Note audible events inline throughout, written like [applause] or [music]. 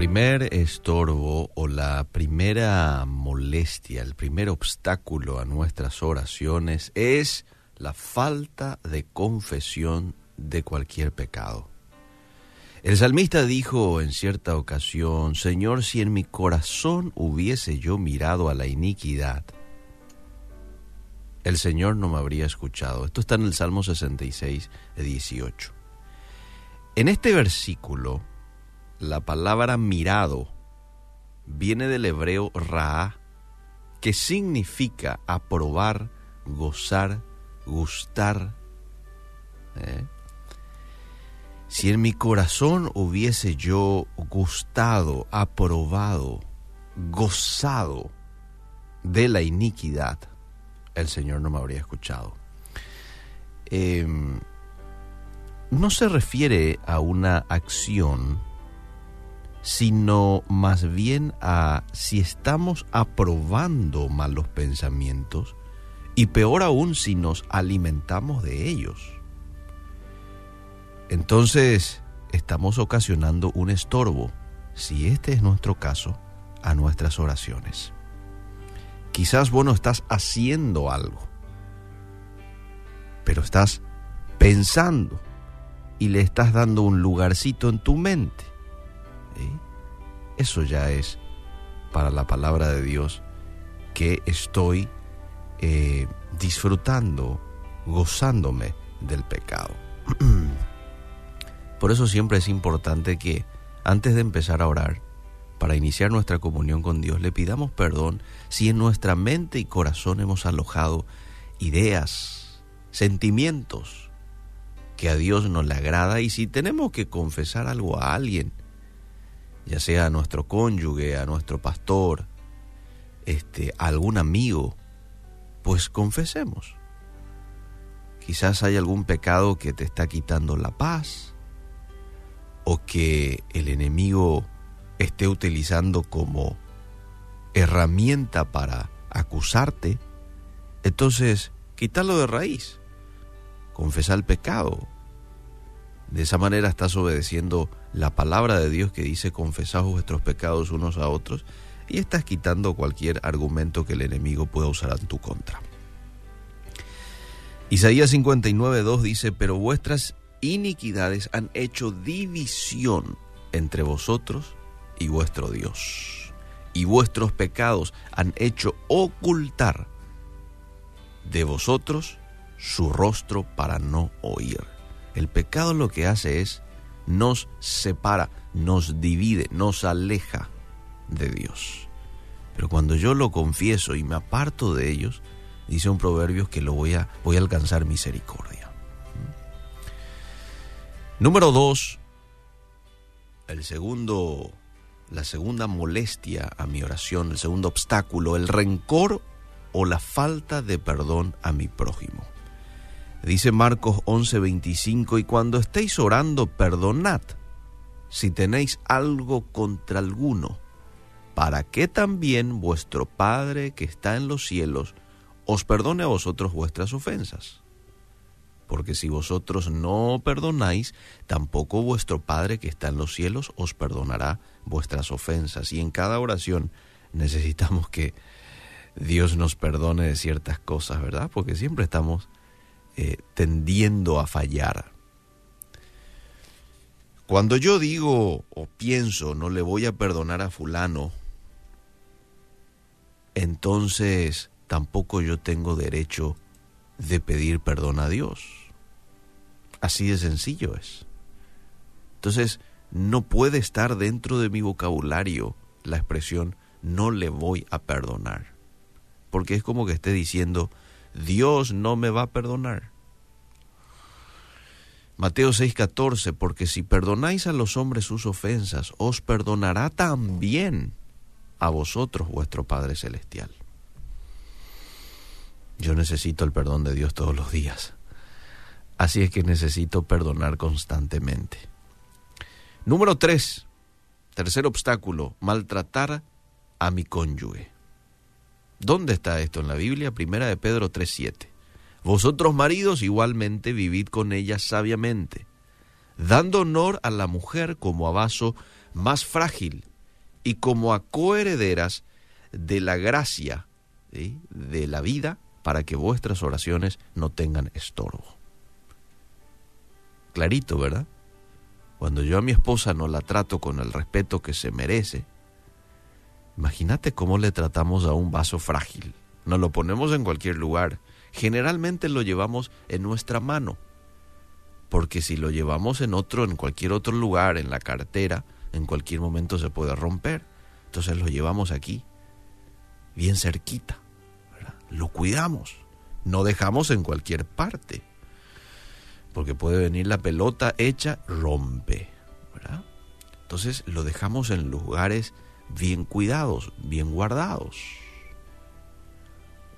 primer estorbo o la primera molestia, el primer obstáculo a nuestras oraciones es la falta de confesión de cualquier pecado. El salmista dijo en cierta ocasión, Señor, si en mi corazón hubiese yo mirado a la iniquidad, el Señor no me habría escuchado. Esto está en el Salmo 66, 18. En este versículo, la palabra mirado viene del hebreo ra, que significa aprobar, gozar, gustar. ¿eh? Si en mi corazón hubiese yo gustado, aprobado, gozado de la iniquidad, el Señor no me habría escuchado. Em, no se refiere a una acción sino más bien a si estamos aprobando malos pensamientos y peor aún si nos alimentamos de ellos. Entonces estamos ocasionando un estorbo, si este es nuestro caso, a nuestras oraciones. Quizás vos no estás haciendo algo, pero estás pensando y le estás dando un lugarcito en tu mente eso ya es para la palabra de Dios que estoy eh, disfrutando, gozándome del pecado. Por eso siempre es importante que antes de empezar a orar, para iniciar nuestra comunión con Dios, le pidamos perdón si en nuestra mente y corazón hemos alojado ideas, sentimientos que a Dios no le agrada y si tenemos que confesar algo a alguien, ya sea a nuestro cónyuge, a nuestro pastor, este, a algún amigo, pues confesemos. Quizás hay algún pecado que te está quitando la paz o que el enemigo esté utilizando como herramienta para acusarte. Entonces, quítalo de raíz. Confesar el pecado. De esa manera estás obedeciendo la palabra de Dios que dice confesad vuestros pecados unos a otros y estás quitando cualquier argumento que el enemigo pueda usar en tu contra. Isaías 59.2 dice, pero vuestras iniquidades han hecho división entre vosotros y vuestro Dios, y vuestros pecados han hecho ocultar de vosotros su rostro para no oír. El pecado lo que hace es nos separa, nos divide, nos aleja de Dios. Pero cuando yo lo confieso y me aparto de ellos, dice un proverbio que lo voy a, voy a alcanzar misericordia. Número dos, el segundo, la segunda molestia a mi oración, el segundo obstáculo, el rencor o la falta de perdón a mi prójimo. Dice Marcos 11:25, y cuando estéis orando, perdonad si tenéis algo contra alguno, para que también vuestro Padre que está en los cielos os perdone a vosotros vuestras ofensas. Porque si vosotros no perdonáis, tampoco vuestro Padre que está en los cielos os perdonará vuestras ofensas. Y en cada oración necesitamos que Dios nos perdone de ciertas cosas, ¿verdad? Porque siempre estamos eh, tendiendo a fallar. Cuando yo digo o pienso no le voy a perdonar a fulano, entonces tampoco yo tengo derecho de pedir perdón a Dios. Así de sencillo es. Entonces, no puede estar dentro de mi vocabulario la expresión no le voy a perdonar. Porque es como que esté diciendo, Dios no me va a perdonar. Mateo 6:14, porque si perdonáis a los hombres sus ofensas, os perdonará también a vosotros vuestro Padre Celestial. Yo necesito el perdón de Dios todos los días. Así es que necesito perdonar constantemente. Número 3. Tercer obstáculo, maltratar a mi cónyuge. ¿Dónde está esto en la Biblia? Primera de Pedro 3.7. Vosotros maridos igualmente vivid con ella sabiamente, dando honor a la mujer como a vaso más frágil y como a coherederas de la gracia de la vida para que vuestras oraciones no tengan estorbo. Clarito, ¿verdad? Cuando yo a mi esposa no la trato con el respeto que se merece, imagínate cómo le tratamos a un vaso frágil. Nos lo ponemos en cualquier lugar. Generalmente lo llevamos en nuestra mano. Porque si lo llevamos en otro, en cualquier otro lugar, en la cartera, en cualquier momento se puede romper. Entonces lo llevamos aquí, bien cerquita. Lo cuidamos. No dejamos en cualquier parte. Porque puede venir la pelota hecha, rompe. Entonces lo dejamos en lugares bien cuidados, bien guardados.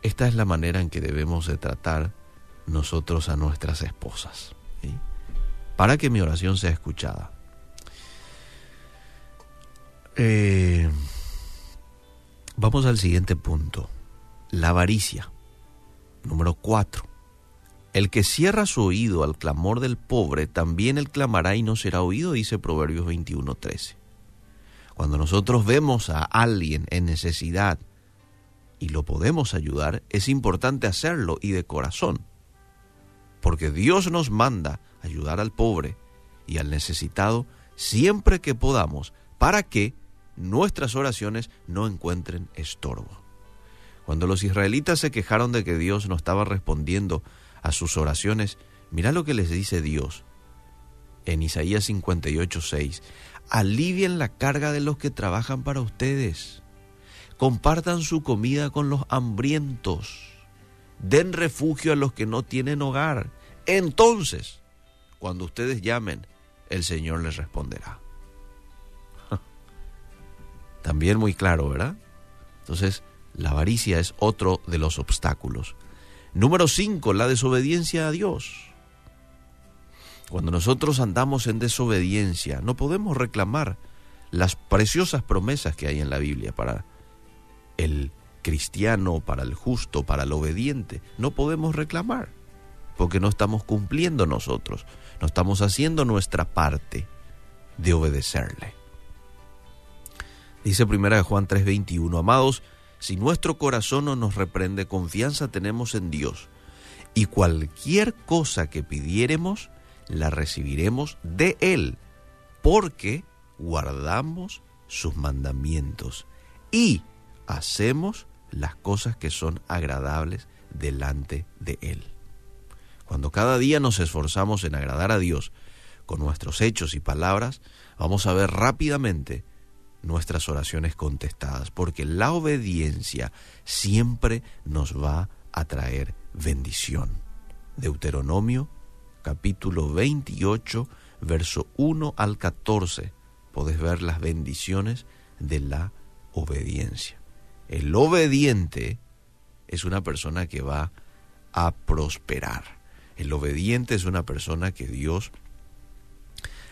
Esta es la manera en que debemos de tratar nosotros a nuestras esposas. Para que mi oración sea escuchada. Eh, vamos al siguiente punto. La avaricia. Número 4. El que cierra su oído al clamor del pobre, también él clamará y no será oído, dice Proverbios 21:13. Cuando nosotros vemos a alguien en necesidad y lo podemos ayudar, es importante hacerlo y de corazón. Porque Dios nos manda ayudar al pobre y al necesitado siempre que podamos para que nuestras oraciones no encuentren estorbo. Cuando los israelitas se quejaron de que Dios no estaba respondiendo a sus oraciones, mira lo que les dice Dios en Isaías 58, 6. Alivien la carga de los que trabajan para ustedes. Compartan su comida con los hambrientos. Den refugio a los que no tienen hogar. Entonces, cuando ustedes llamen, el Señor les responderá. [laughs] También muy claro, ¿verdad? Entonces, la avaricia es otro de los obstáculos. Número 5, la desobediencia a Dios. Cuando nosotros andamos en desobediencia, no podemos reclamar las preciosas promesas que hay en la Biblia para el cristiano, para el justo, para el obediente. No podemos reclamar, porque no estamos cumpliendo nosotros, no estamos haciendo nuestra parte de obedecerle. Dice primera de Juan 3:21, amados, si nuestro corazón no nos reprende, confianza tenemos en Dios. Y cualquier cosa que pidiéremos, la recibiremos de Él, porque guardamos sus mandamientos y hacemos las cosas que son agradables delante de Él. Cuando cada día nos esforzamos en agradar a Dios con nuestros hechos y palabras, vamos a ver rápidamente nuestras oraciones contestadas, porque la obediencia siempre nos va a traer bendición. Deuteronomio capítulo 28, verso 1 al 14, podés ver las bendiciones de la obediencia. El obediente es una persona que va a prosperar. El obediente es una persona que Dios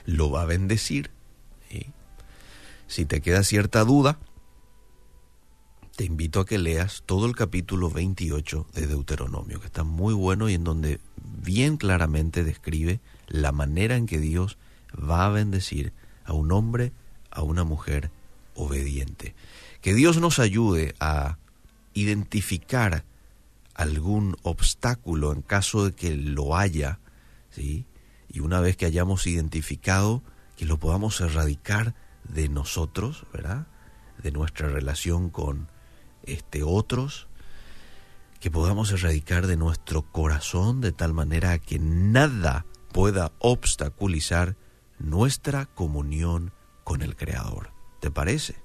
lo va a bendecir. Si te queda cierta duda, te invito a que leas todo el capítulo 28 de Deuteronomio, que está muy bueno y en donde bien claramente describe la manera en que Dios va a bendecir a un hombre, a una mujer obediente. Que Dios nos ayude a identificar algún obstáculo en caso de que lo haya, ¿sí? Y una vez que hayamos identificado, que lo podamos erradicar de nosotros, ¿verdad? De nuestra relación con este otros, que podamos erradicar de nuestro corazón de tal manera que nada pueda obstaculizar nuestra comunión con el Creador. ¿Te parece?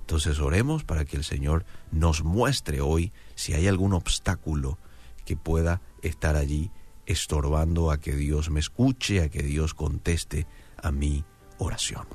Entonces oremos para que el Señor nos muestre hoy si hay algún obstáculo que pueda estar allí estorbando a que Dios me escuche, a que Dios conteste a mi oración.